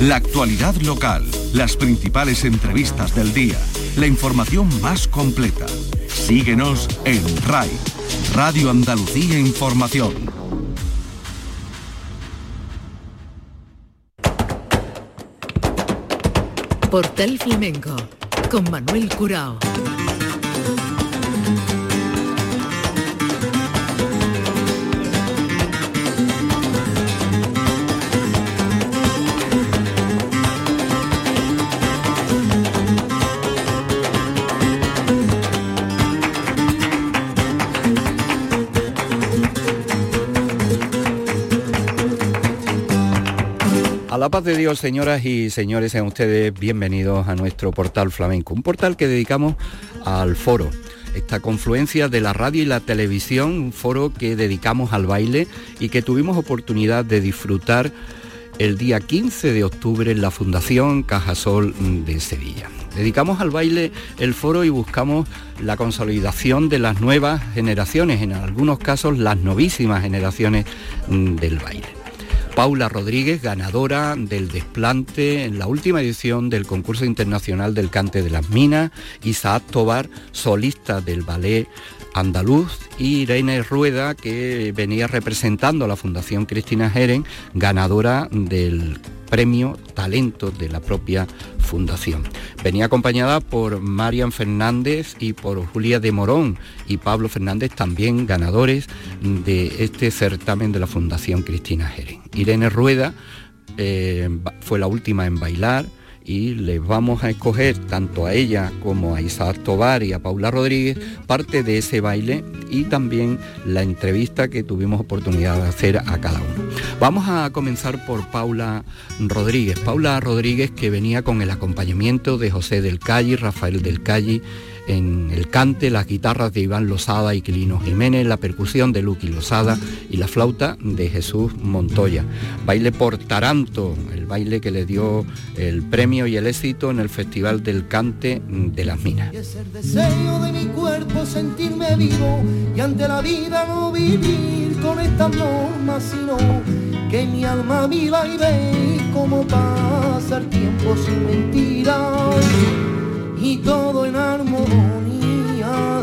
La actualidad local, las principales entrevistas del día, la información más completa. Síguenos en RAI, Radio Andalucía Información. Portal Flamenco con Manuel Curao. La paz de Dios, señoras y señores, sean ustedes bienvenidos a nuestro portal flamenco, un portal que dedicamos al foro, esta confluencia de la radio y la televisión, un foro que dedicamos al baile y que tuvimos oportunidad de disfrutar el día 15 de octubre en la Fundación Cajasol de Sevilla. Dedicamos al baile el foro y buscamos la consolidación de las nuevas generaciones, en algunos casos las novísimas generaciones del baile. Paula Rodríguez, ganadora del desplante en la última edición del concurso internacional del cante de las minas, Isaac Tobar, solista del ballet andaluz y Irene Rueda, que venía representando a la Fundación Cristina Jeren, ganadora del premio Talento de la propia fundación. Venía acompañada por Marian Fernández y por Julia de Morón y Pablo Fernández, también ganadores de este certamen de la Fundación Cristina Jeren. Irene Rueda eh, fue la última en bailar, y les vamos a escoger tanto a ella como a Isaac Tobar y a Paula Rodríguez parte de ese baile y también la entrevista que tuvimos oportunidad de hacer a cada uno. Vamos a comenzar por Paula Rodríguez. Paula Rodríguez que venía con el acompañamiento de José del Calle, Rafael del Calle, en el cante, las guitarras de Iván Lozada y Quilino Jiménez, la percusión de Luqui Lozada y la flauta de Jesús Montoya. Baile por Taranto, el baile que le dio el premio y el éxito en el Festival del Cante de las Minas. es el deseo de mi cuerpo sentirme vivo y ante la vida no vivir con estas normas, sino que mi alma viva y ve cómo pasa el tiempo sin mentiras y todo en armonía.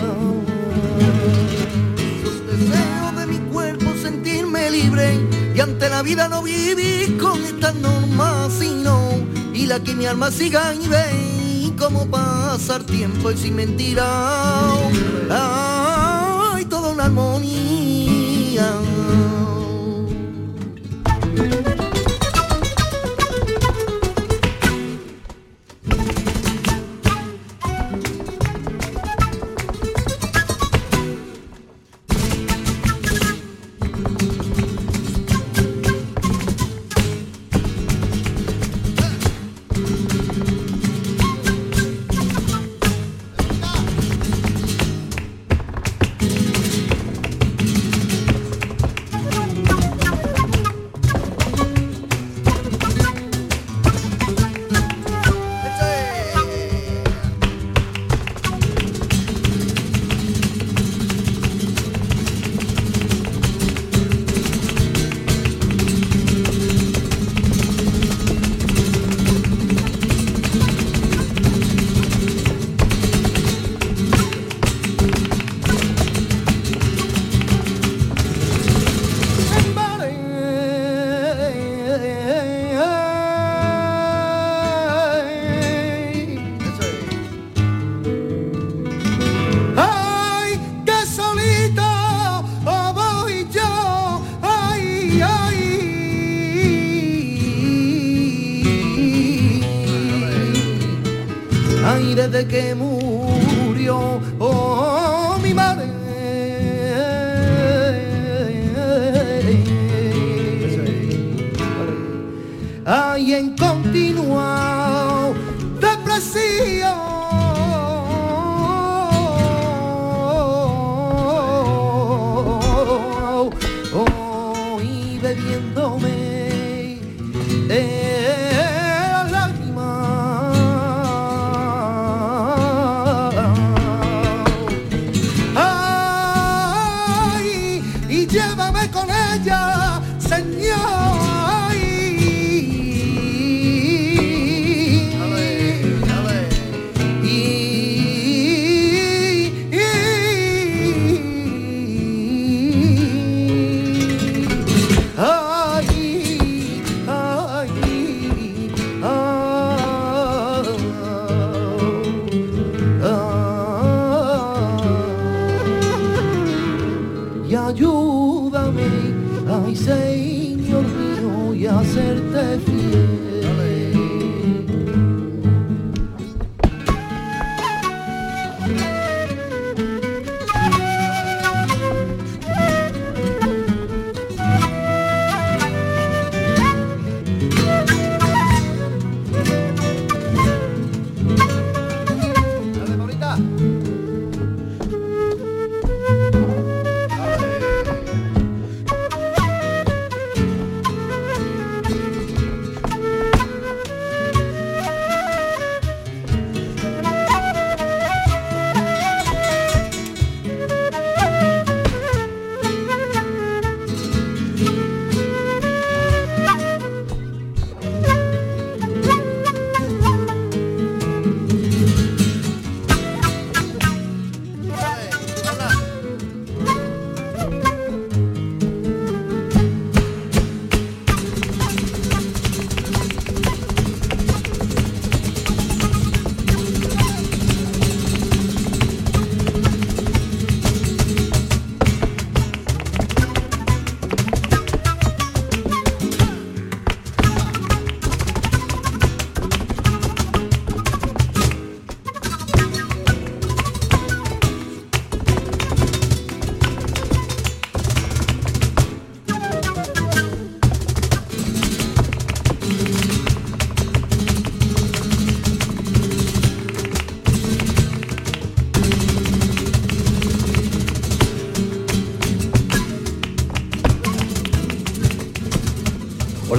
Los deseos de mi cuerpo sentirme libre y ante la vida no vivir con estas normas, sino y la que mi alma siga y ve cómo pasar tiempo y sin mentira. Ay, todo en armonía.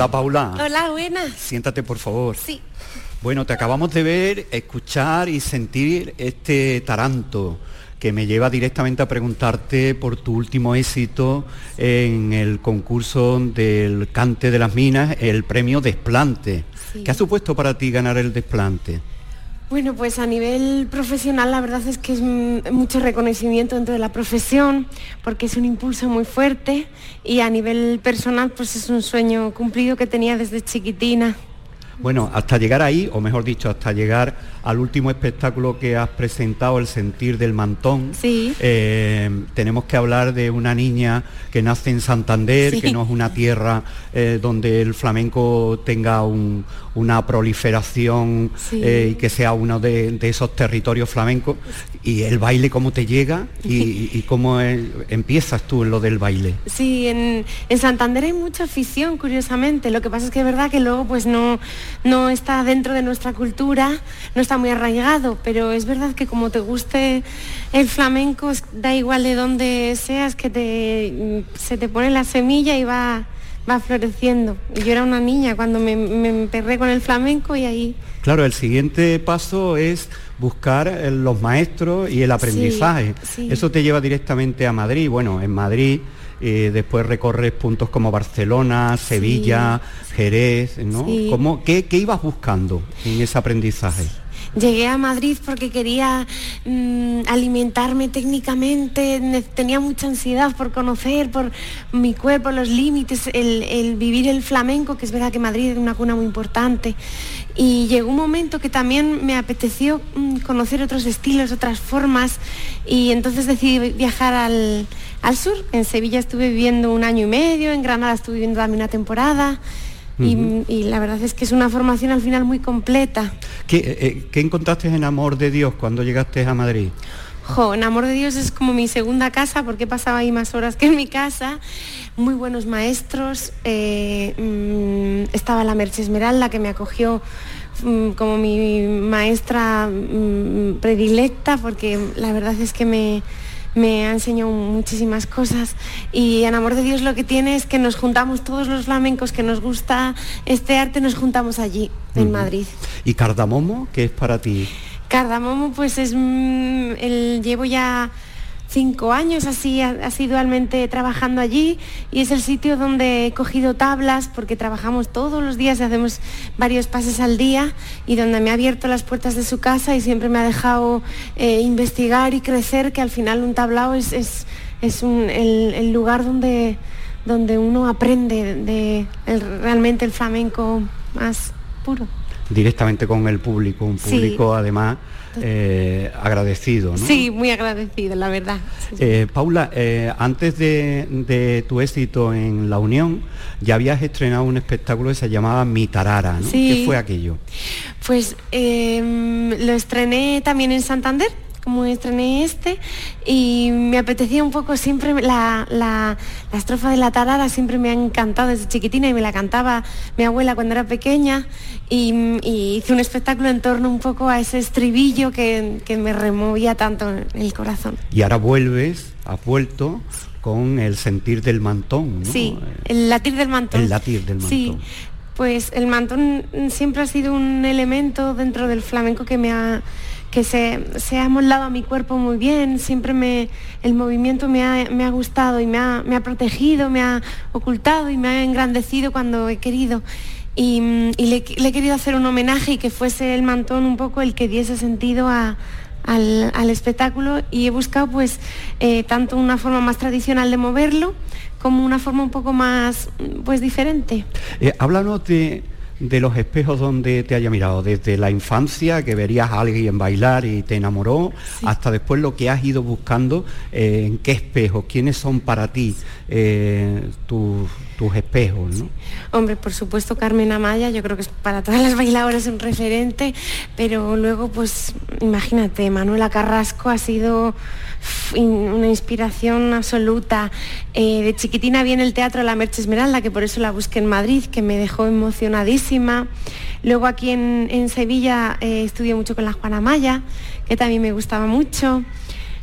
Hola Paula. Hola, buenas. Siéntate por favor. Sí. Bueno, te acabamos de ver, escuchar y sentir este taranto que me lleva directamente a preguntarte por tu último éxito en el concurso del cante de las minas, el premio Desplante. ¿Qué ha supuesto para ti ganar el Desplante? Bueno, pues a nivel profesional la verdad es que es mucho reconocimiento dentro de la profesión porque es un impulso muy fuerte y a nivel personal pues es un sueño cumplido que tenía desde chiquitina. Bueno, hasta llegar ahí, o mejor dicho, hasta llegar al último espectáculo que has presentado, El Sentir del Mantón, sí. Eh, tenemos que hablar de una niña que nace en Santander, que no es una tierra eh, donde el flamenco tenga una proliferación eh, y que sea uno de, esos territorios flamencos. Y el baile, ¿cómo te llega? Y, cómo empiezas tú en lo del baile. Sí, en, en Santander hay mucha afición, curiosamente. Lo que pasa es que es verdad que luego pues no no está dentro de nuestra cultura, no está muy arraigado, pero es verdad que como te guste el flamenco, da igual de dónde seas, que te, se te pone la semilla y va, va floreciendo. Yo era una niña cuando me, me emperré con el flamenco y ahí... Claro, el siguiente paso es buscar eh, los maestros y el aprendizaje. Eso te lleva directamente a Madrid. Bueno, en Madrid eh, después recorres puntos como Barcelona, Sevilla, Jerez, ¿no? qué, ibas buscando en ese aprendizaje? Llegué a Madrid porque quería mm, alimentarme técnicamente, tenía mucha ansiedad por conocer, por mi cuerpo, los límites, el, vivir el flamenco, que es verdad que Madrid es una cuna muy importante. Y llegó un momento que también me apeteció mm, conocer otros estilos, otras formas, y entonces decidí viajar al, al sur. En Sevilla estuve viviendo un año y medio, en Granada estuve viviendo también una temporada. Y, la verdad es que es una formación al final muy completa. ¿Qué, eh, eh, ¿qué encontraste en Amor de Dios cuando llegaste a Madrid? Jo, en Amor de Dios es como mi segunda casa porque pasaba ahí más horas que en mi casa. Muy buenos maestros. Eh, mm, estaba la Merche Esmeralda que me acogió mm, como mi maestra mm, predilecta porque la verdad es que me, me ha enseñado muchísimas cosas y en Amor de Dios lo que tiene es que nos juntamos todos los flamencos que nos gusta este arte, nos juntamos allí, en Madrid. ¿Y Cardamomo qué es para ti? Cardamomo pues es, mm, el, llevo ya cinco años así asidualmente trabajando allí y es el sitio donde he cogido tablas porque trabajamos todos los días y hacemos varios pases al día y donde me ha abierto las puertas de su casa y siempre me ha dejado eh, investigar y crecer que al final un tablao es, es, el, lugar donde, donde uno aprende de realmente el flamenco más puro. Directamente con el público, un público además eh, agradecido. ¿no? Sí, muy agradecido, la verdad. Eh, Paula, eh, antes de, tu éxito en La Unión, ya habías estrenado un espectáculo que se llamaba Mi Tarara. ¿no? ¿Qué fue aquello? Pues em, lo estrené también en Santander como estrené este y me apetecía un poco siempre la, la, estrofa de la tarara siempre me ha encantado desde chiquitina y me la cantaba mi abuela cuando era pequeña y, hice un espectáculo en torno un poco a ese estribillo que, me removía tanto en el corazón. Y ahora vuelves, has vuelto con el sentir del mantón, ¿no? Sí, el latir del mantón. El latir del mantón. Sí, pues el mantón siempre ha sido un elemento dentro del flamenco que me ha que se, se, ha amoldado a mi cuerpo muy bien, siempre me, el movimiento me ha, gustado y me ha, protegido, me ha ocultado y me ha engrandecido cuando he querido. Y, le, he querido hacer un homenaje y que fuese el mantón un poco el que diese sentido al, espectáculo y he buscado pues eh, tanto una forma más tradicional de moverlo como una forma un poco más pues diferente. Eh, háblanos de de los espejos donde te haya mirado, desde la infancia, que verías a alguien bailar y te enamoró, hasta después lo que has ido buscando, eh, en qué espejos, quiénes son para ti eh, tus, espejos. ¿no? Hombre, por supuesto Carmen Amaya, yo creo que es para todas las bailadoras un referente, pero luego pues imagínate, Manuela Carrasco ha sido una inspiración absoluta. Eh, de chiquitina viene el teatro La Merche Esmeralda, que por eso la busqué en Madrid, que me dejó emocionadísima. Luego aquí en, Sevilla eh, estudié mucho con la Juana Maya, que también me gustaba mucho.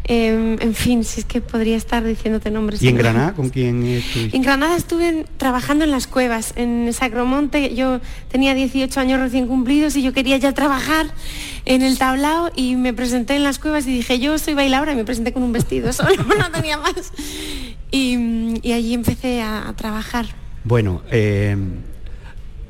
Em, en fin, si es que podría estar diciéndote nombres. ¿Y en Granada con quién estuviste? En Granada estuve trabajando en las cuevas, en Sacromonte. Yo tenía 18 años recién cumplidos y yo quería ya trabajar en el tablao y me presenté en las cuevas y dije, yo soy bailadora y me presenté con un vestido solo, no tenía más. Y, allí empecé a, trabajar. Bueno, eh,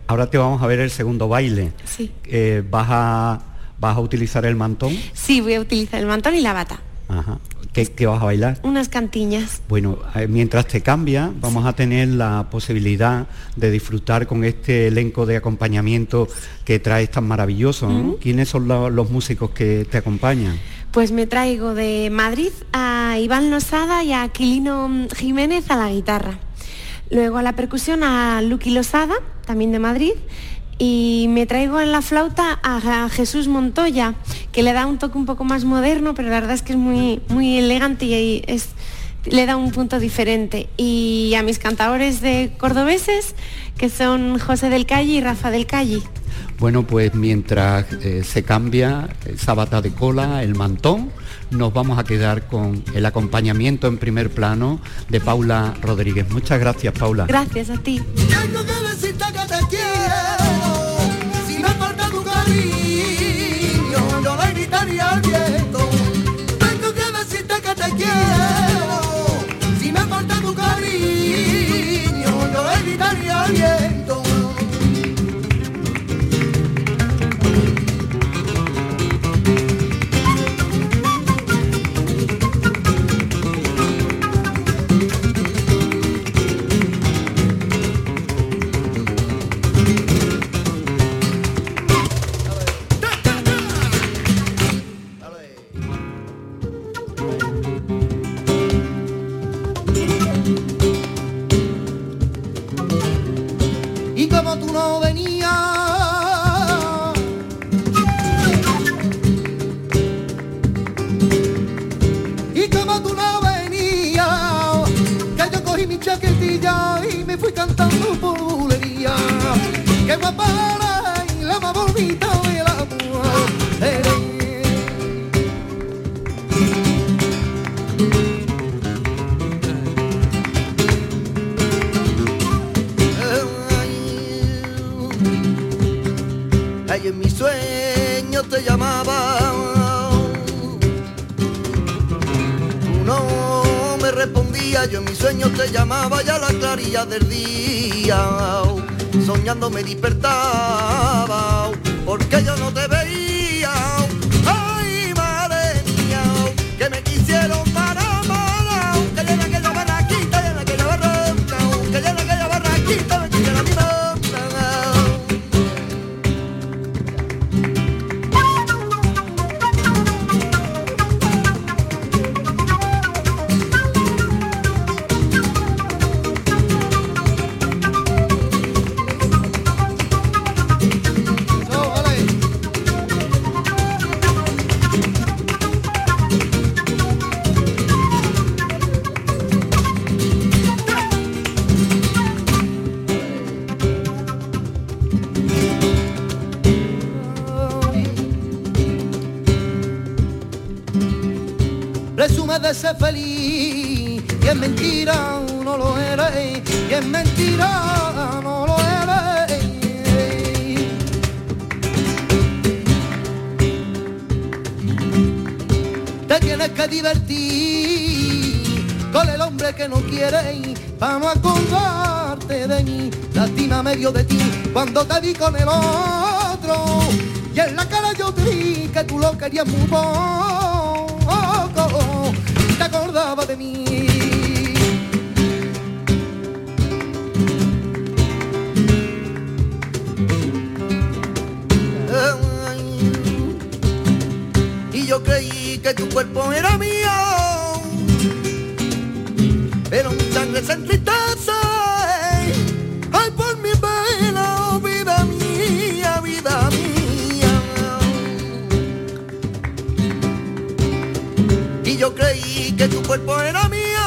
ahora te vamos a ver el segundo baile. Sí. Eh, ¿vas, a, ¿Vas a utilizar el mantón? Sí, voy a utilizar el mantón y la bata. Ajá. ¿Qué, vas a bailar? Unas cantiñas. Bueno, eh, mientras te cambia, vamos a tener la posibilidad de disfrutar con este elenco de acompañamiento que traes tan maravilloso. ¿Quiénes son los músicos que te acompañan? Pues me traigo de Madrid a Iván Losada y a Aquilino Jiménez a la guitarra. Luego a la percusión a Luqui Losada, también de Madrid, y me traigo en la flauta a, Jesús Montoya, que le da un toque un poco más moderno, pero la verdad es que es muy, muy elegante y es, le da un punto diferente. Y a mis cantadores de cordobeses, que son José del Calle y Rafa del Calle. Bueno, pues mientras eh, se cambia esa bata de cola, el mantón, nos vamos a quedar con el acompañamiento en primer plano de Paula Rodríguez. Muchas gracias, Paula. Gracias a ti. Oh yeah. te llamaba ya la clarilla del día, soñando me despertaba cuando te vi con el otro. Y en la cara yo te vi que tú lo querías muy poco. Y te acordaba de mí. Y yo creí que tu cuerpo era buena mía.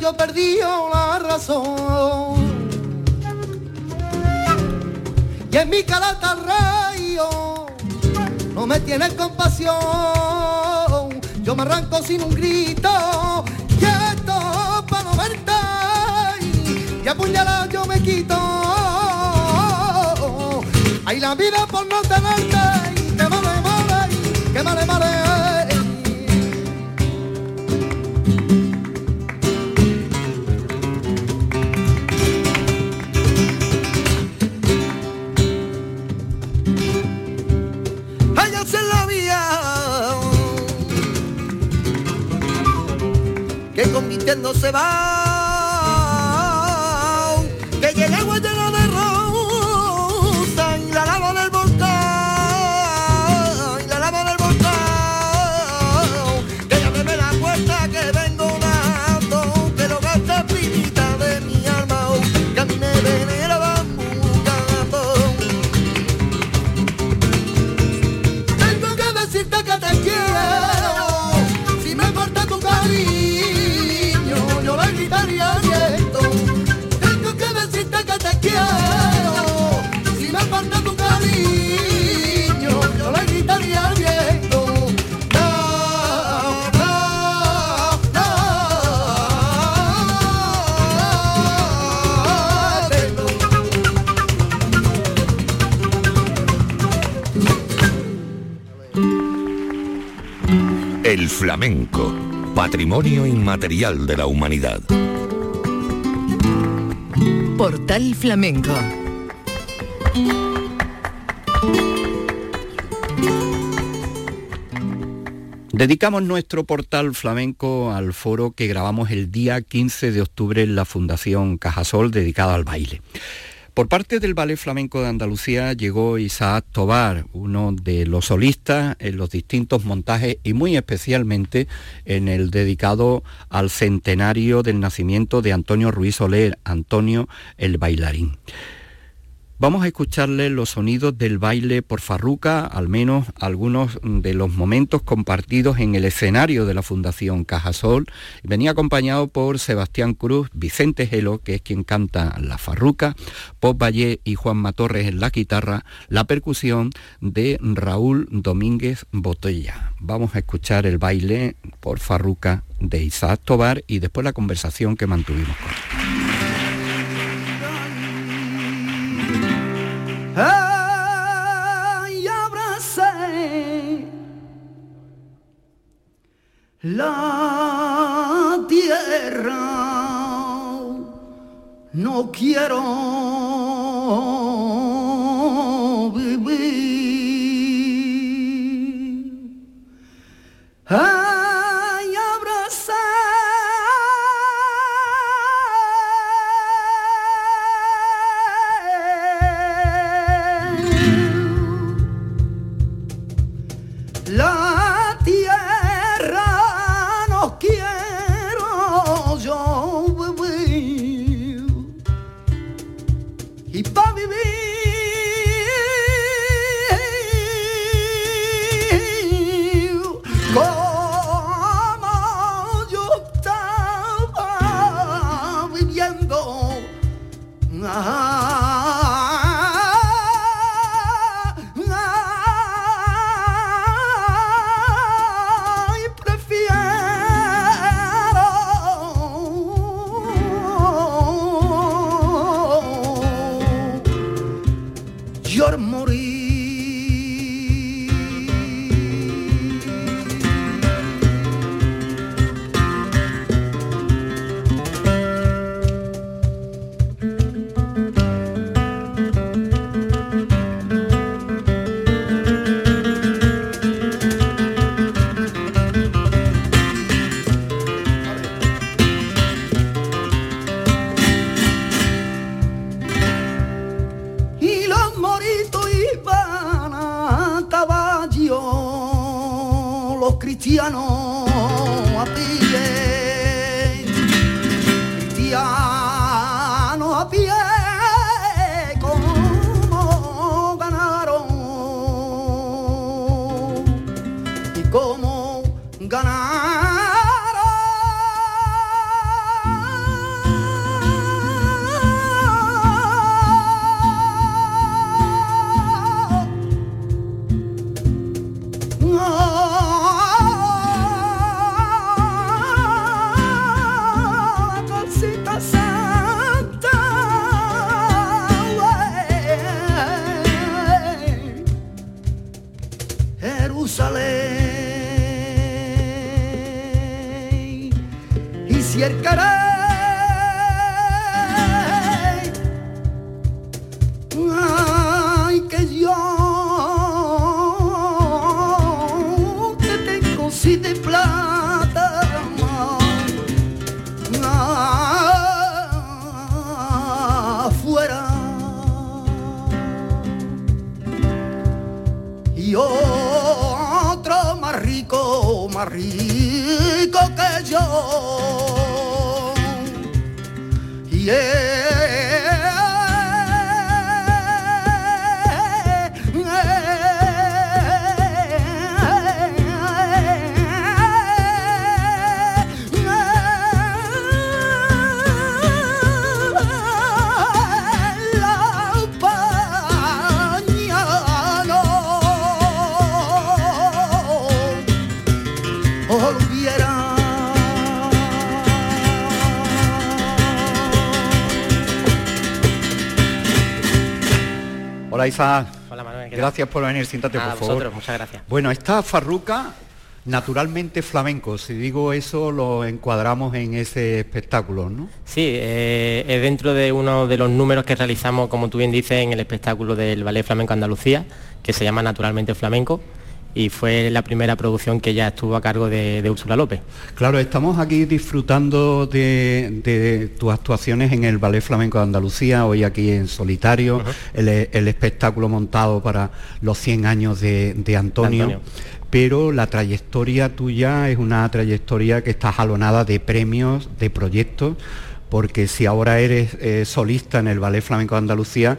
Yo perdí la razón. Y en mi carata rayo no me tiene compasión. Yo me arranco sin un grito, quieto para no verte. Y apuñalado yo me quito. Hay la vida por no tenerte, no se va. Patrimonio inmaterial de la humanidad. Portal Flamenco. Dedicamos nuestro portal flamenco al foro que grabamos el día 15 de octubre en la Fundación Cajasol dedicada al baile. Por parte del Ballet Flamenco de Andalucía llegó Isaac Tobar, uno de los solistas en los distintos montajes y muy especialmente en el dedicado al centenario del nacimiento de Antonio Ruiz Soler, Antonio el bailarín. Vamos a escucharle los sonidos del baile por Farruca, al menos algunos de los momentos compartidos en el escenario de la Fundación Cajasol. Venía acompañado por Sebastián Cruz, Vicente Gelo, que es quien canta la Farruca, Pop Valle y Juan Matorres en la guitarra, la percusión de Raúl Domínguez Botella. Vamos a escuchar el baile por Farruca de Isaac Tobar y después la conversación que mantuvimos con él. La tierra. No quiero vivir. Cristianos a pie, Hola Isa, Hola Manuel, gracias por venir, siéntate Nada, por favor. vosotros, muchas gracias. Bueno, esta farruca naturalmente flamenco, si digo eso lo encuadramos en ese espectáculo, ¿no? Sí, eh, es dentro de uno de los números que realizamos, como tú bien dices, en el espectáculo del Ballet Flamenco Andalucía, que se llama Naturalmente Flamenco, y fue la primera producción que ya estuvo a cargo de, de Úrsula López. Claro, estamos aquí disfrutando de, de tus actuaciones en el Ballet Flamenco de Andalucía, hoy aquí en solitario, el, el espectáculo montado para los 100 años de, de Antonio. Antonio. Pero la trayectoria tuya es una trayectoria que está jalonada de premios, de proyectos, porque si ahora eres eh, solista en el Ballet Flamenco de Andalucía,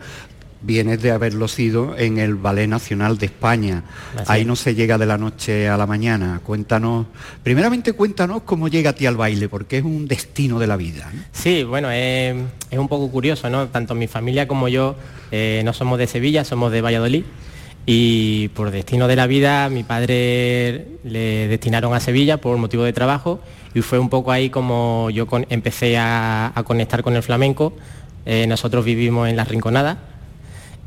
vienes de haberlo sido en el Ballet Nacional de España. Ahí no se llega de la noche a la mañana. Cuéntanos, primeramente cuéntanos cómo llega a ti al baile, porque es un destino de la vida. Sí, bueno, es, es un poco curioso, ¿no? Tanto mi familia como yo eh, no somos de Sevilla, somos de Valladolid. Y por destino de la vida, mi padre le destinaron a Sevilla por motivo de trabajo y fue un poco ahí como yo con- empecé a, a conectar con el flamenco. Eh, nosotros vivimos en La Rinconada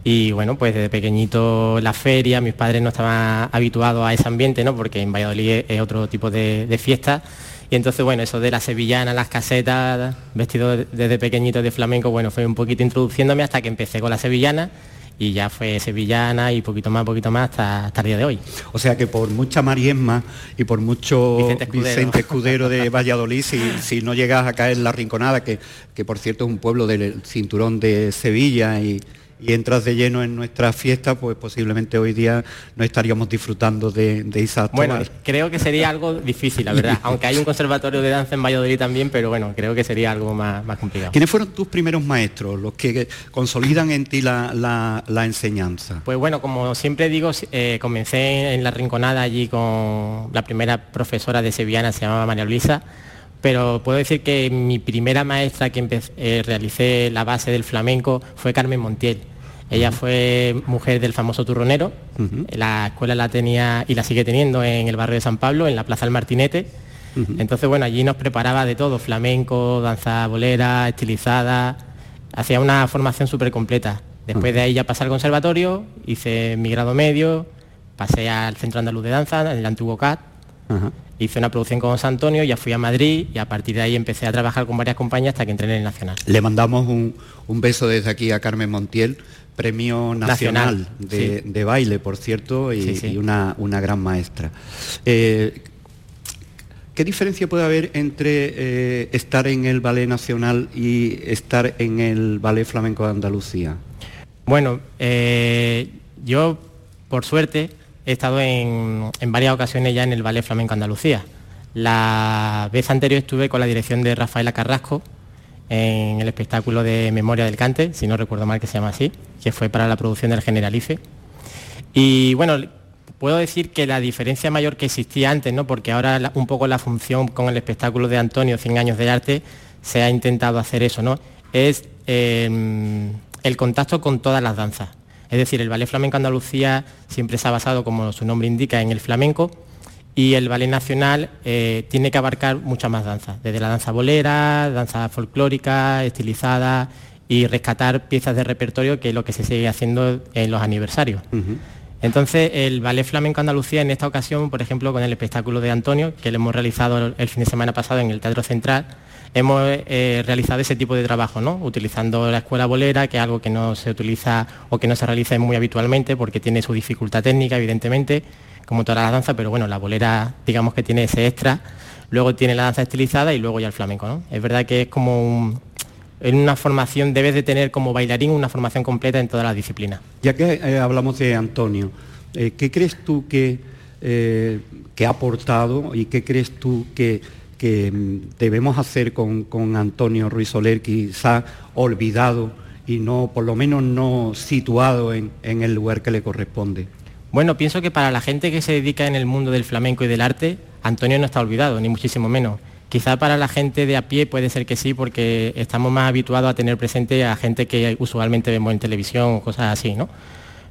y bueno, pues desde pequeñito la feria, mis padres no estaban habituados a ese ambiente, ¿no? Porque en Valladolid es- otro tipo de, de fiesta. Y entonces, bueno, eso de la sevillana, las casetas, vestido de- desde pequeñito de flamenco, bueno, fue un poquito introduciéndome hasta que empecé con la sevillana y ya fue sevillana y poquito más, poquito más hasta, hasta el día de hoy. O sea que por mucha mariesma y por mucho Vicente Escudero. Vicente Escudero de Valladolid, si, si no llegas a caer en la Rinconada, que, que por cierto es un pueblo del cinturón de Sevilla y, y entras de lleno en nuestra fiesta, pues posiblemente hoy día no estaríamos disfrutando de, de Isaac Bueno, creo que sería algo difícil, la verdad. Aunque hay un conservatorio de danza en Valladolid también, pero bueno, creo que sería algo más, más complicado. ¿Quiénes fueron tus primeros maestros, los que consolidan en ti la, la- la enseñanza? Pues bueno, como siempre digo, eh, comencé en la Rinconada allí con la primera profesora de sevillana, se llamaba María Luisa, pero puedo decir que mi primera maestra que eh, realicé la base del flamenco fue Carmen Montiel. Ella fue mujer del famoso turronero, la escuela la tenía y la sigue teniendo en el barrio de San Pablo, en la Plaza del Martinete. Entonces, bueno, allí nos preparaba de todo, flamenco, danza bolera, estilizada, hacía una formación súper completa. Después de ahí ya pasé al conservatorio, hice mi grado medio, pasé al Centro Andaluz de Danza, en el antiguo CAT, hice una producción con José Antonio, ya fui a Madrid y a partir de ahí empecé a trabajar con varias compañías hasta que entré en el Nacional. Le mandamos un, un beso desde aquí a Carmen Montiel, premio nacional, Nacional, de, sí. de baile, por cierto, y, Sí, sí. y una, una gran maestra. Eh, ¿Qué diferencia puede haber entre eh, estar en el Ballet Nacional y estar en el Ballet Flamenco de Andalucía? Bueno, eh, yo por suerte he estado en, en varias ocasiones ya en el Ballet Flamenco Andalucía. La vez anterior estuve con la dirección de Rafaela Carrasco en el espectáculo de Memoria del Cante, si no recuerdo mal que se llama así, que fue para la producción del Generalife. Y bueno, puedo decir que la diferencia mayor que existía antes, ¿no? porque ahora un poco la función con el espectáculo de Antonio, 100 años de arte, se ha intentado hacer eso, ¿no? Es eh, el contacto con todas las danzas. Es decir, el Ballet Flamenco Andalucía siempre se ha basado, como su nombre indica, en el flamenco y el Ballet Nacional eh, tiene que abarcar muchas más danzas, desde la danza bolera, danza folclórica, estilizada y rescatar piezas de repertorio, que es lo que se sigue haciendo en los aniversarios. Entonces, el Ballet Flamenco Andalucía en esta ocasión, por ejemplo, con el espectáculo de Antonio, que le hemos realizado el fin de semana pasado en el Teatro Central, hemos eh, realizado ese tipo de trabajo, ¿no? utilizando la escuela bolera, que es algo que no se utiliza o que no se realiza muy habitualmente porque tiene su dificultad técnica, evidentemente, como todas las danzas, pero bueno, la bolera digamos que tiene ese extra, luego tiene la danza estilizada y luego ya el flamenco. ¿no? Es verdad que es como en una formación, debes de tener como bailarín una formación completa en todas las disciplinas. Ya que eh, hablamos de Antonio, eh, ¿qué crees tú que, que ha aportado y qué crees tú que que mm, debemos hacer con, Antonio Ruiz Soler, quizá olvidado y no, por lo menos no situado en, el lugar que le corresponde? Bueno, pienso que para la gente que se dedica en el mundo del flamenco y del arte, Antonio no está olvidado, ni muchísimo menos. Quizá para la gente de a pie puede ser que sí, porque estamos más habituados a tener presente a gente que usualmente vemos en televisión o cosas así, ¿no?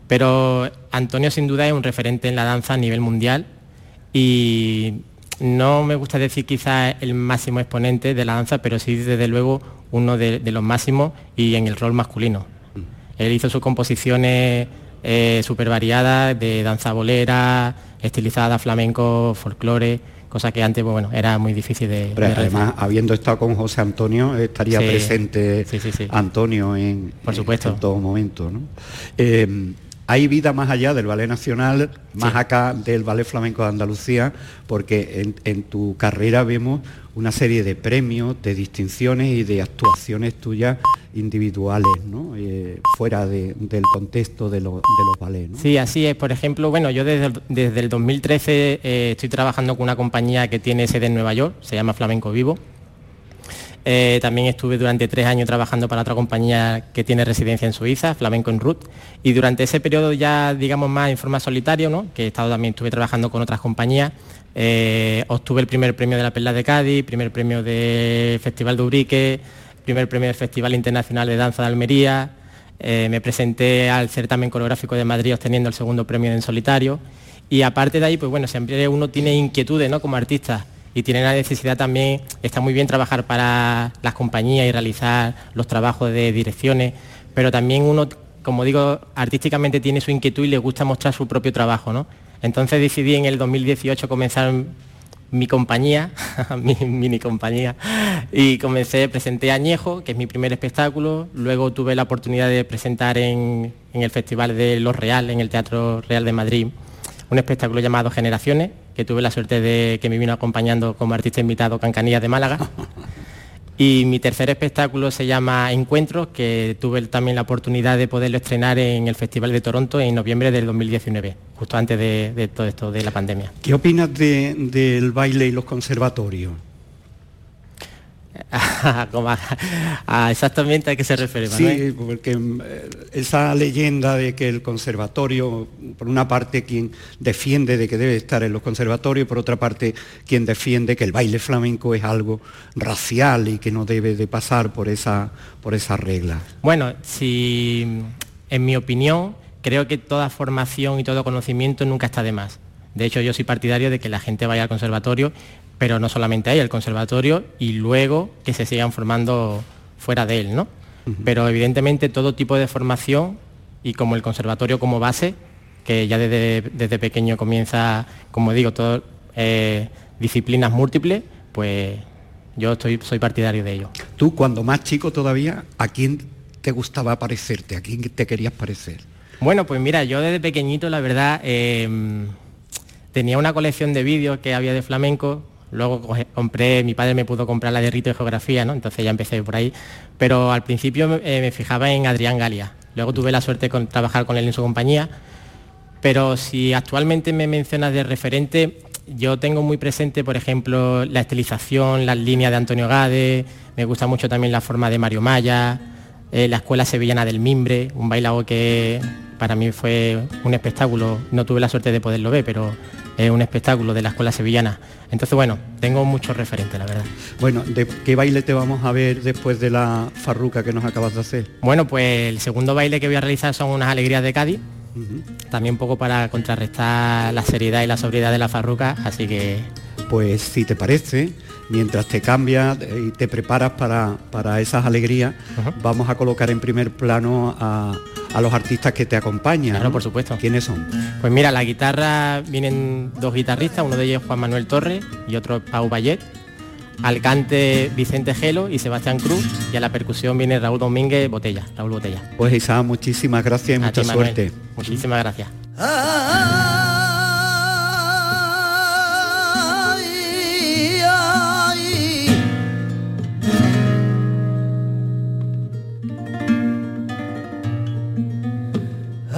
Pero Antonio sin duda es un referente en la danza a nivel mundial y no me gusta decir quizás el máximo exponente de la danza, pero sí desde luego uno de, los máximos y en el rol masculino. Mm. Él hizo sus composiciones eh, súper variadas de danza bolera, estilizada, flamenco, folclore, cosa que antes pues, bueno, era muy difícil de, Además, habiendo estado con José Antonio, estaría presente Antonio en, Por supuesto. todo momento. Eh, hay vida más allá del Ballet Nacional, más acá del Ballet Flamenco de Andalucía, porque en, tu carrera vemos una serie de premios, de distinciones y de actuaciones tuyas individuales, ¿no? Eh, fuera del contexto de, los ballets. Sí, así es. Por ejemplo, bueno, yo desde, el 2013 eh, estoy trabajando con una compañía que tiene sede en Nueva York, se llama Flamenco Vivo eh, también estuve durante tres años trabajando para otra compañía que tiene residencia en Suiza, Flamenco en Root, y durante ese periodo ya, digamos, más en forma solitaria, ¿no? que estado también, estuve trabajando con otras compañías, eh, obtuve el primer premio de la Perla de Cádiz, primer premio del Festival de Ubrique, primer premio del Festival Internacional de Danza de Almería, eh, me presenté al certamen coreográfico de Madrid obteniendo el segundo premio en solitario, y aparte de ahí, pues bueno, siempre uno tiene inquietudes, ¿no? Como artista, y tiene la necesidad también, está muy bien trabajar para las compañías y realizar los trabajos de direcciones, pero también uno, como digo, artísticamente tiene su inquietud y le gusta mostrar su propio trabajo, ¿no? Entonces decidí en el 2018 comenzar mi compañía, mi mini compañía, y comencé, presenté Añejo, que es mi primer espectáculo, luego tuve la oportunidad de presentar en, en el Festival de Los Real, en el Teatro Real de Madrid, un espectáculo llamado Generaciones, que tuve la suerte de que me vino acompañando como artista invitado Cancanillas de Málaga. Y mi tercer espectáculo se llama Encuentros, que tuve también la oportunidad de poderlo estrenar en el Festival de Toronto en noviembre del 2019, justo antes de, todo esto de la pandemia. ¿Qué opinas del baile y los conservatorios? exactamente a qué se refiere. Sí, porque eh, esa leyenda de que el conservatorio, por una parte quien defiende de que debe estar en los conservatorios, por otra parte quien defiende que el baile flamenco es algo racial y que no debe de pasar por esa, por esa regla. Bueno, si en mi opinión creo que toda formación y todo conocimiento nunca está de más. De hecho, yo soy partidario de que la gente vaya al conservatorio pero no solamente ahí, el conservatorio y luego que se sigan formando fuera de él, ¿no? Pero evidentemente todo tipo de formación y como el conservatorio como base, que ya desde, pequeño comienza, como digo, todas eh, disciplinas múltiples, pues yo estoy, soy partidario de ello. Tú, cuando más chico todavía, ¿a quién te gustaba parecerte? ¿A quién te querías parecer? Bueno, pues mira, yo desde pequeñito, la verdad, em, tenía una colección de vídeos que había de flamenco Luego compré, mi padre me pudo comprar la de rito de geografía, ¿no? entonces ya empecé por ahí. Pero al principio eh, me fijaba en Adrián Galia. Luego tuve la suerte de trabajar con él en su compañía. Pero si actualmente me mencionas de referente, yo tengo muy presente, por ejemplo, la estilización, las líneas de Antonio Gade, me gusta mucho también la forma de Mario Maya, eh, la Escuela Sevillana del Mimbre, un bailado que para mí fue un espectáculo, no tuve la suerte de poderlo ver, pero es un espectáculo de la Escuela Sevillana. Entonces, bueno, tengo muchos referentes, la verdad. Bueno, ¿de qué baile te vamos a ver después de la farruca que nos acabas de hacer? Bueno, pues el segundo baile que voy a realizar son unas alegrías de Cádiz, también un poco para contrarrestar la seriedad y la sobriedad de la farruca, así que... Pues si te parece, mientras te cambias y te preparas para, esas alegrías, vamos a colocar en primer plano a, a los artistas que te acompañan. Claro, por supuesto. ¿Quiénes son? Pues mira, la guitarra vienen dos guitarristas, uno de ellos Juan Manuel Torres y otro Pau Bayet. Al cante Vicente Gelo y Sebastián Cruz y a la percusión viene Raúl Domínguez Botella, Raúl Botella. Pues Isa, muchísimas gracias y mucha suerte. Muchísimas gracias.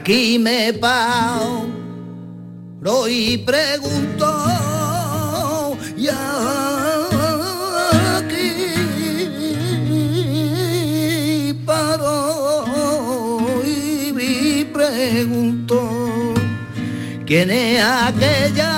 Aquí me paro y pregunto y aquí paro y pregunto quién es aquella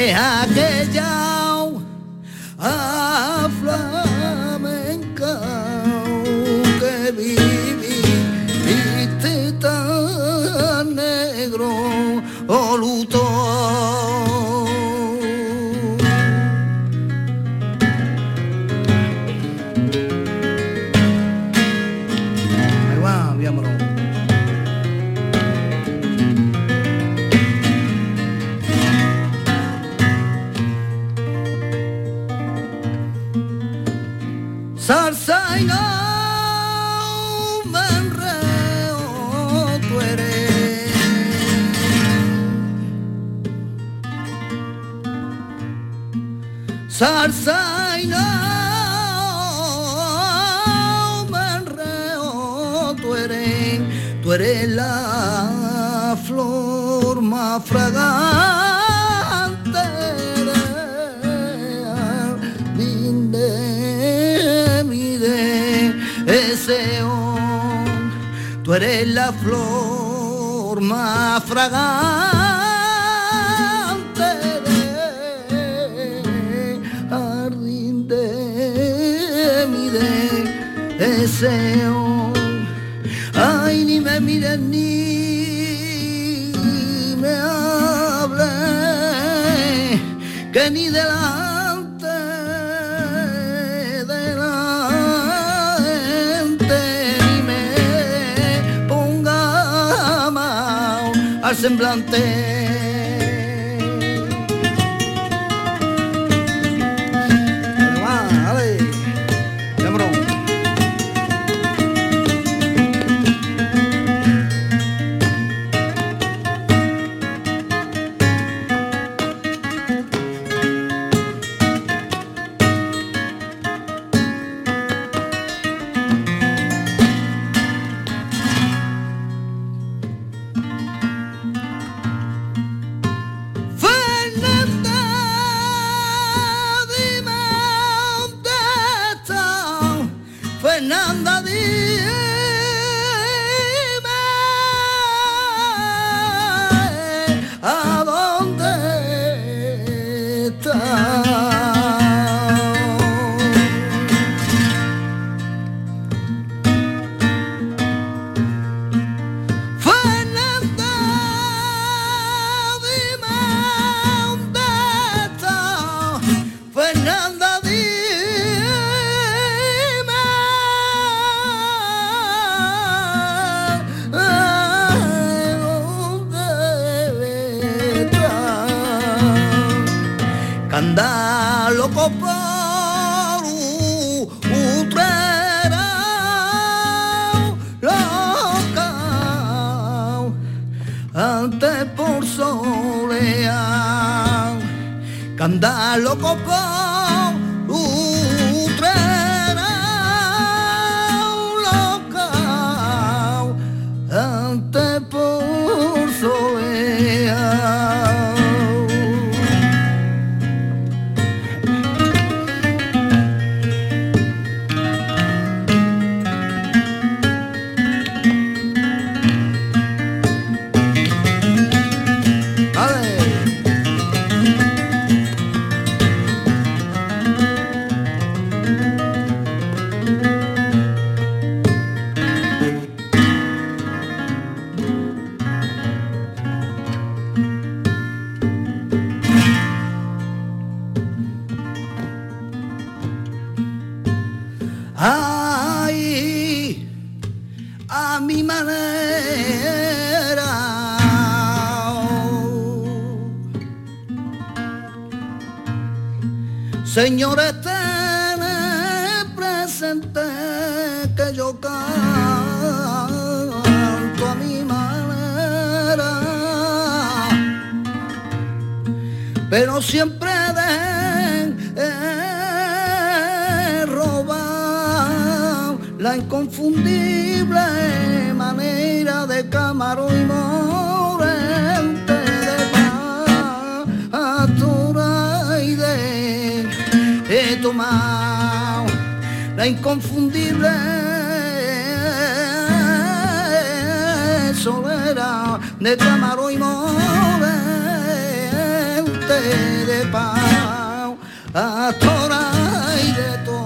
tiene aquella Ay, a mi manera. Señores, tened presente que yo canto a mi manera, pero siempre la inconfundible manera de Camarón y Morente de Pastora y de he la inconfundible solera de Camarón y Morente de Pastora y de todo.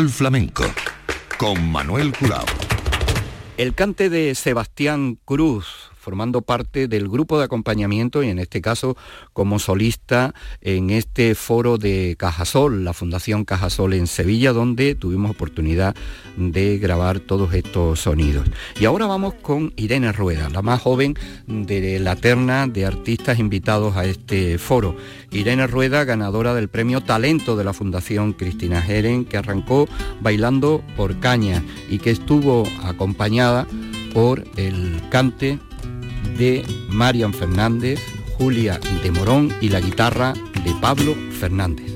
Portal Flamenco con Manuel Curao. El cante de Sebastián Cruz, formando parte del grupo de acompañamiento y en este caso como solista en este foro de Cajasol, la Fundación Cajasol en Sevilla, donde tuvimos oportunidad de grabar todos estos sonidos. Y ahora vamos con Irene Rueda, la más joven de la terna de artistas invitados a este foro. Irene Rueda, ganadora del premio Talento de la Fundación Cristina Jeren, que arrancó bailando por caña y que estuvo acompañada por el cante de Marian Fernández, Julia de Morón y la guitarra de Pablo Fernández.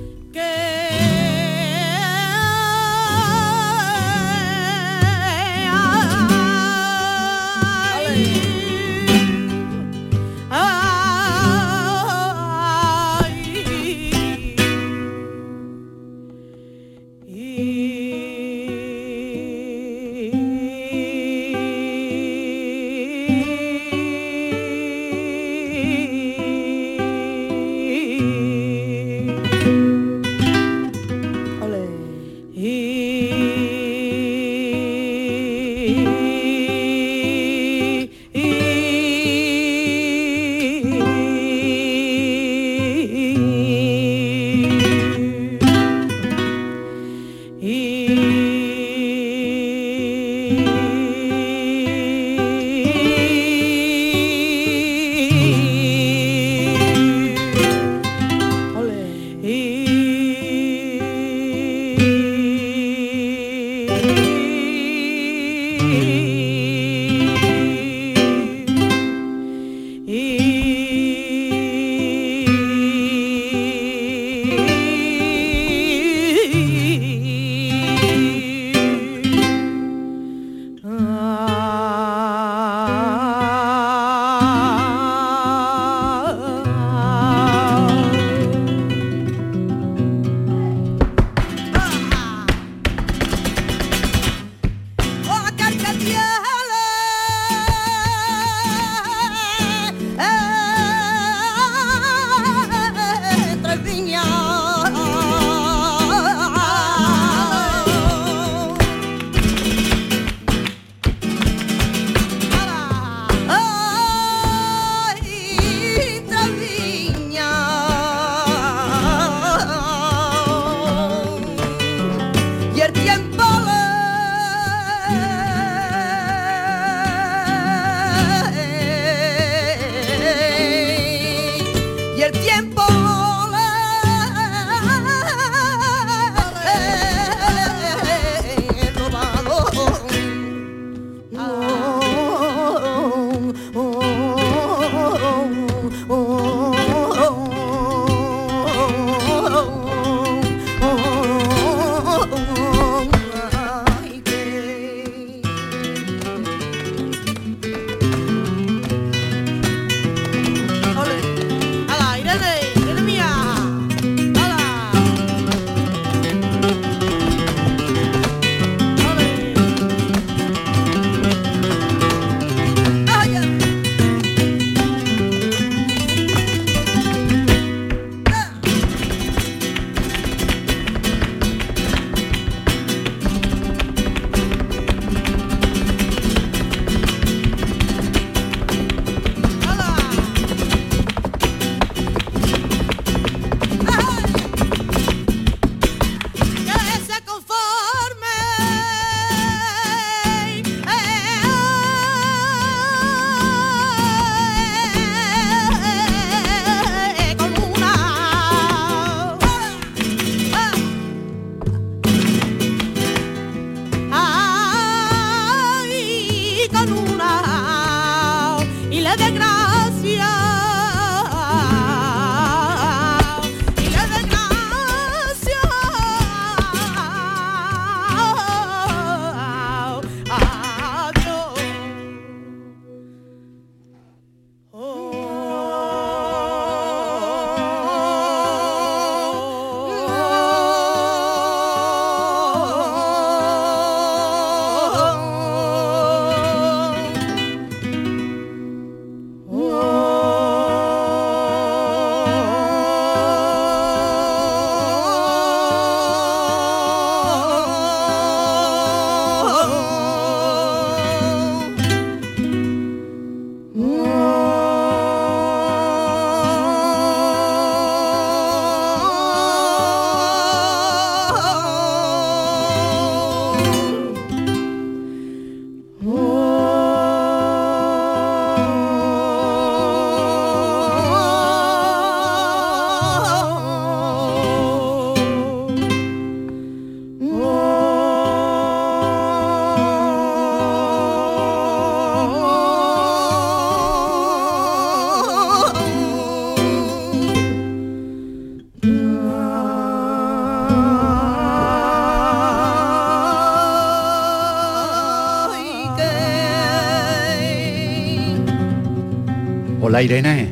Hola Irene.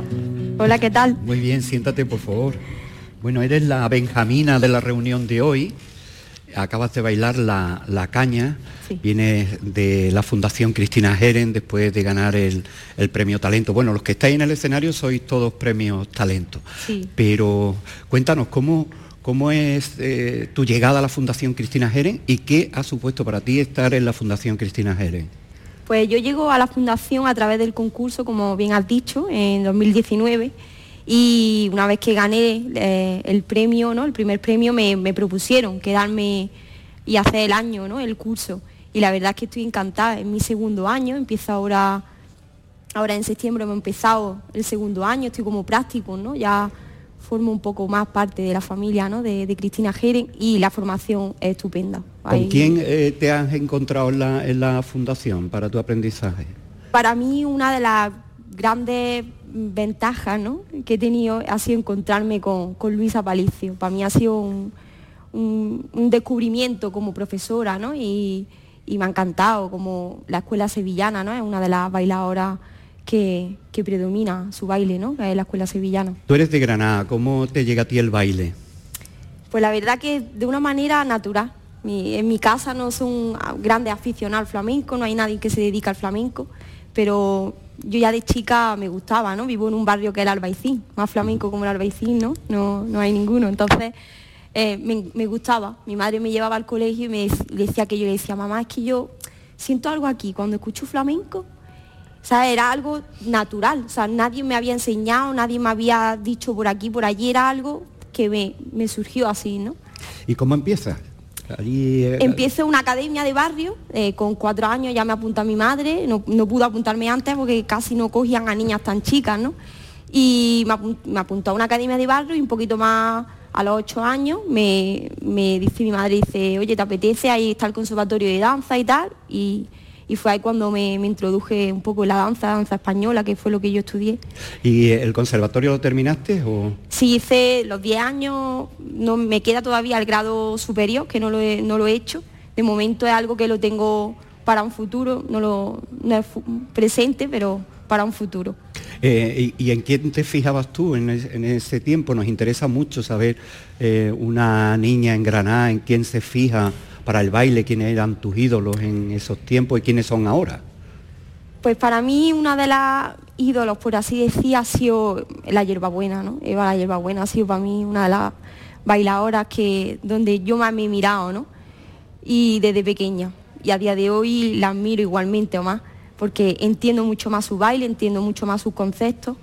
Hola, ¿qué tal? Muy bien, siéntate por favor. Bueno, eres la Benjamina de la reunión de hoy. Acabas de bailar la, caña. Vienes de la Fundación Cristina Geren después de ganar el, premio Talento. Bueno, los que estáis en el escenario sois todos premios Talento. Sí. Pero cuéntanos, ¿cómo, cómo es eh, tu llegada a la Fundación Cristina Geren y qué ha supuesto para ti estar en la Fundación Cristina Geren? Pues yo llego a la Fundación a través del concurso, como bien has dicho, en 2019 y una vez que gané eh, el premio, ¿no? el primer premio, me, propusieron quedarme y hacer el año, ¿no? el curso. Y la verdad es que estoy encantada, es mi segundo año, empiezo ahora, ahora en septiembre hemos empezado el segundo año, estoy como práctico, ¿no? ya formo un poco más parte de la familia ¿no? de, Cristina Jeren y la formación es estupenda. ¿Con quién eh, te has encontrado en la, en la fundación para tu aprendizaje? Para mí una de las grandes ventaja que he tenido ha sido encontrarme con, Luisa Palicio. Para mí ha sido un, descubrimiento como profesora y, me ha encantado como la escuela sevillana, ¿no? es una de las bailadoras que, predomina su baile, ¿no? que es la escuela sevillana. Tú eres de Granada, ¿cómo te llega a ti el baile? Pues la verdad que de una manera natural. en mi casa no son grandes aficionados al flamenco, no hay nadie que se dedica al flamenco, pero yo ya de chica me gustaba, ¿no? Vivo en un barrio que era Albaicín, más flamenco como el Albaicín, ¿no? No, no hay ninguno. Entonces, eh, me, gustaba. Mi madre me llevaba al colegio y me decía que yo le decía, mamá, es que yo siento algo aquí. Cuando escucho flamenco, o sea, era algo natural. O sea, nadie me había enseñado, nadie me había dicho por aquí, por allí, era algo que me, me surgió así, ¿no? ¿Y cómo empieza? Eh, Empiezo una academia de barrio, eh, con cuatro años ya me apunta mi madre, no, no pude apuntarme antes porque casi no cogían a niñas tan chicas, ¿no? Y me, apuntó a una academia de barrio y un poquito más a los ocho años me, me dice mi madre, dice, oye, ¿te apetece? Ahí está el conservatorio de danza y tal. Y, y fue ahí cuando me, introduje un poco en la danza, danza española, que fue lo que yo estudié. ¿Y el conservatorio lo terminaste? O? Sí, hice los 10 años, no, me queda todavía el grado superior, que no lo, he, no lo he hecho. De momento es algo que lo tengo para un futuro, no, lo, es presente, pero para un futuro. Eh, y, en quién te fijabas tú en, ese tiempo? Nos interesa mucho saber eh, una niña en Granada, en quién se fija para el baile, quiénes eran tus ídolos en esos tiempos y quiénes son ahora? Pues para mí una de las ídolos, por así decir, ha sido la hierbabuena, ¿no? Eva la hierbabuena ha sido para mí una de las bailadoras que, donde yo más me he mirado, ¿no? Y desde pequeña. Y a día de hoy la admiro igualmente o más, porque entiendo mucho más su baile, entiendo mucho más sus conceptos.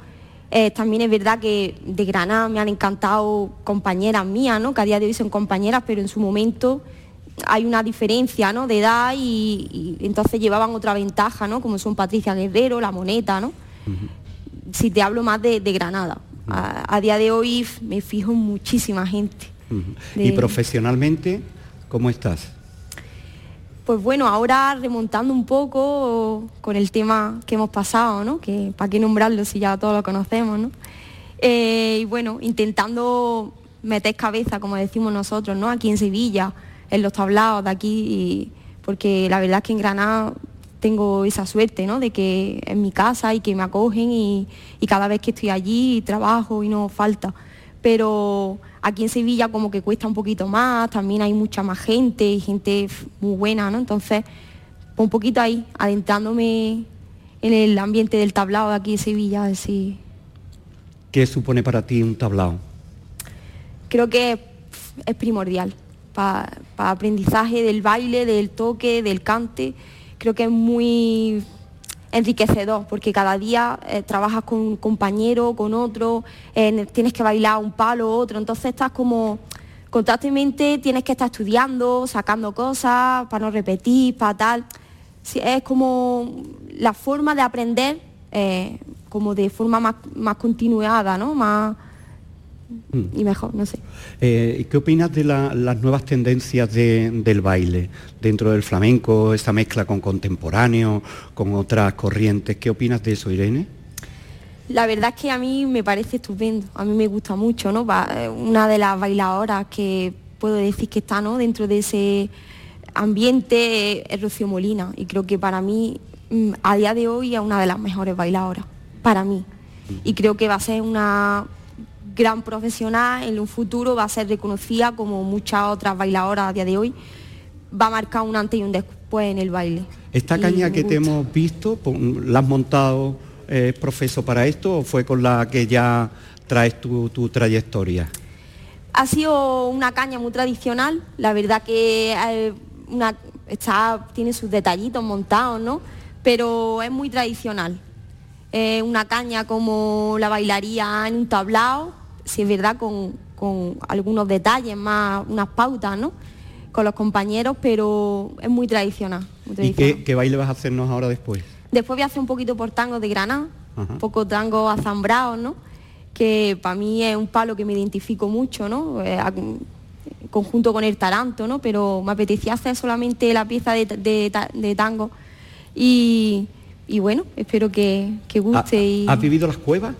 Eh, también es verdad que de Granada me han encantado compañeras mías, ¿no? que a día de hoy son compañeras, pero en su momento hay una diferencia ¿no? de edad y, entonces llevaban otra ventaja, ¿no? como son Patricia Guerrero, La Moneta, ¿no? Si te hablo más de, Granada. a, día de hoy me fijo en muchísima gente. ¿Y profesionalmente cómo estás? Pues bueno, ahora remontando un poco con el tema que hemos pasado, ¿no? Que para qué nombrarlo si ya todos lo conocemos, ¿no? Eh, y bueno, intentando meter cabeza, como decimos nosotros, ¿no? Aquí en Sevilla, en los tablados de aquí, porque la verdad es que en Granada tengo esa suerte, ¿no? De que en mi casa y que me acogen y, cada vez que estoy allí trabajo y no falta. Pero aquí en Sevilla como que cuesta un poquito más, también hay mucha más gente, gente muy buena, ¿no? Entonces, un poquito ahí, adentrándome en el ambiente del tablado de aquí en Sevilla, así. ¿Qué supone para ti un tablao? Creo que es primordial para aprendizaje del baile, del toque, del cante. Creo que es muy enriquecedor porque cada día eh, trabajas con un compañero, con otro, eh, tienes que bailar un palo, otro, entonces estás como constantemente tienes que estar estudiando, sacando cosas para no repetir, para tal. es como la forma de aprender eh, como de forma más, más continuada, ¿no? Más, y mejor, no sé. Eh, ¿Qué opinas de las nuevas tendencias del baile dentro del flamenco, esta mezcla con contemporáneo, con otras corrientes? ¿Qué opinas de eso, Irene? La verdad es que a mí me parece estupendo, a mí me gusta mucho, ¿no? Eh, una de las bailadoras que puedo decir que está ¿no? dentro de ese ambiente es Rocío Molina y creo que para mí mm, a día de hoy es una de las mejores bailadoras, para mí y creo que va a ser una gran profesional, en un futuro va a ser reconocida como muchas otras bailadoras a día de hoy, va a marcar un antes y un después en el baile. Esta Y caña que te hemos visto, ¿la has montado eh, profeso para esto o fue con la que ya traes tu, tu trayectoria? Ha sido una caña muy tradicional, la verdad que eh, una, está, tiene sus detallitos montados, ¿no? Pero es muy tradicional. Eh, una caña como la bailaría en un tablao, si es verdad, con, con algunos detalles más, unas pautas, ¿no? Con los compañeros, pero es muy tradicional. muy ¿Y tradicional. qué, qué baile vas a hacernos ahora después? Después voy a hacer un poquito por tango de Granada, Ajá. un poco tango azambrado, ¿no? Que para mí es un palo que me identifico mucho, ¿no? Eh, a- conjunto con el taranto, ¿no? Pero me apetecía hacer solamente la pieza de, de ta- de tango. Y, y bueno, espero que, que ¿Ha- guste. y ¿Has vivido las cuevas?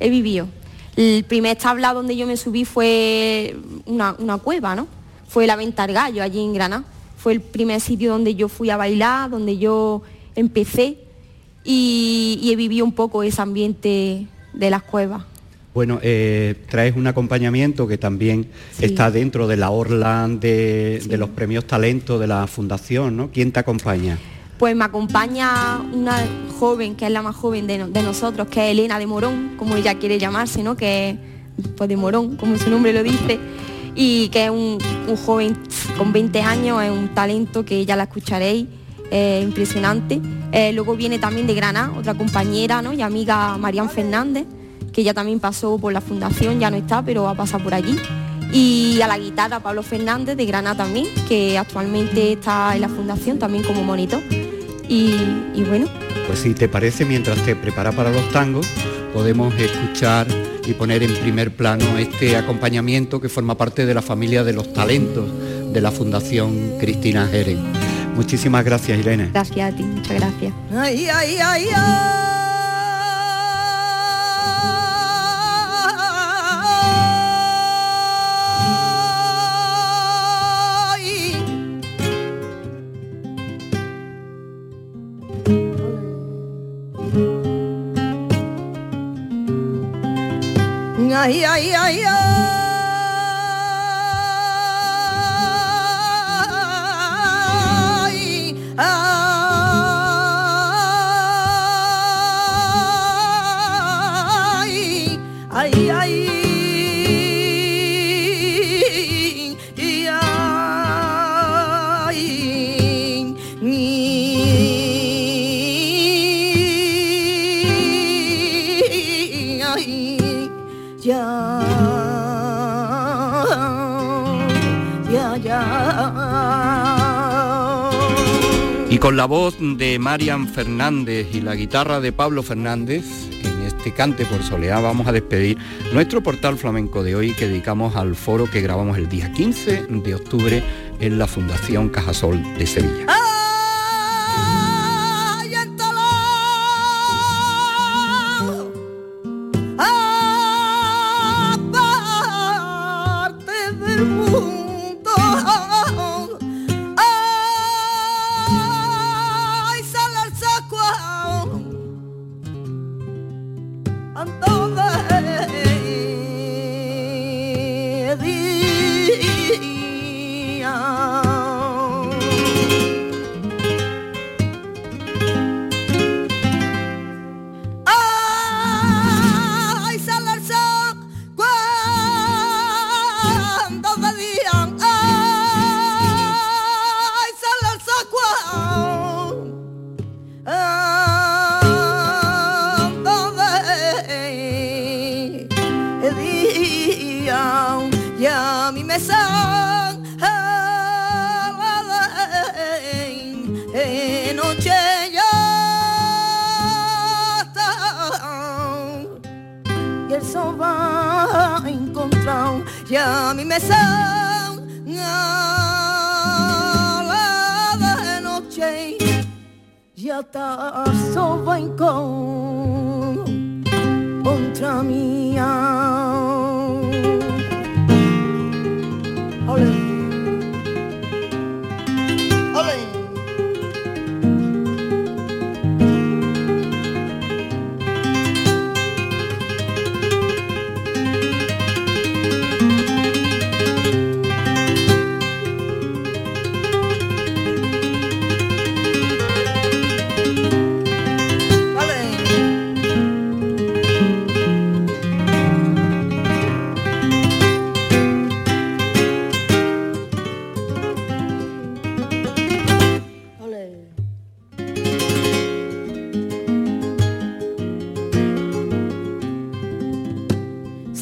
he vivido. El primer tablado donde yo me subí fue una, una cueva, ¿no? Fue la Venta al Gallo, allí en Granada. Fue el primer sitio donde yo fui a bailar, donde yo empecé y, y he vivido un poco ese ambiente de las cuevas. Bueno, eh, traes un acompañamiento que también Sí. está dentro de la Orland de, de los premios Talento de la Fundación, ¿no? ¿Quién te acompaña? Pues me acompaña una joven, que es la más joven de, de nosotros, que es Elena de Morón, como ella quiere llamarse, ¿no? Que es pues, de Morón, como su nombre lo dice, y que es un, un joven con 20 años, es un talento que ya la escucharéis, eh, impresionante. Luego viene también de Granada, otra compañera ¿no? y amiga Marian Fernández, que ya también pasó por la fundación, ya no está, pero ha pasado por allí. Y a la guitarra Pablo Fernández de Granada también, que actualmente está en la fundación también como monitor. Y, y bueno, Pues si te parece, mientras te preparas para los tangos, podemos escuchar y poner en primer plano este acompañamiento que forma parte de la familia de los talentos de la Fundación Cristina Jerez. Muchísimas gracias, Irene. gracias a ti, muchas gracias. Ay, ay, ay, ay. Ay, ay, con la voz de Marian Fernández y la guitarra de Pablo Fernández, en este cante por soleá vamos a despedir nuestro portal flamenco de hoy que dedicamos al foro que grabamos el día 15 de octubre en la Fundación Cajasol de Sevilla.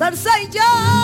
zarza y yo.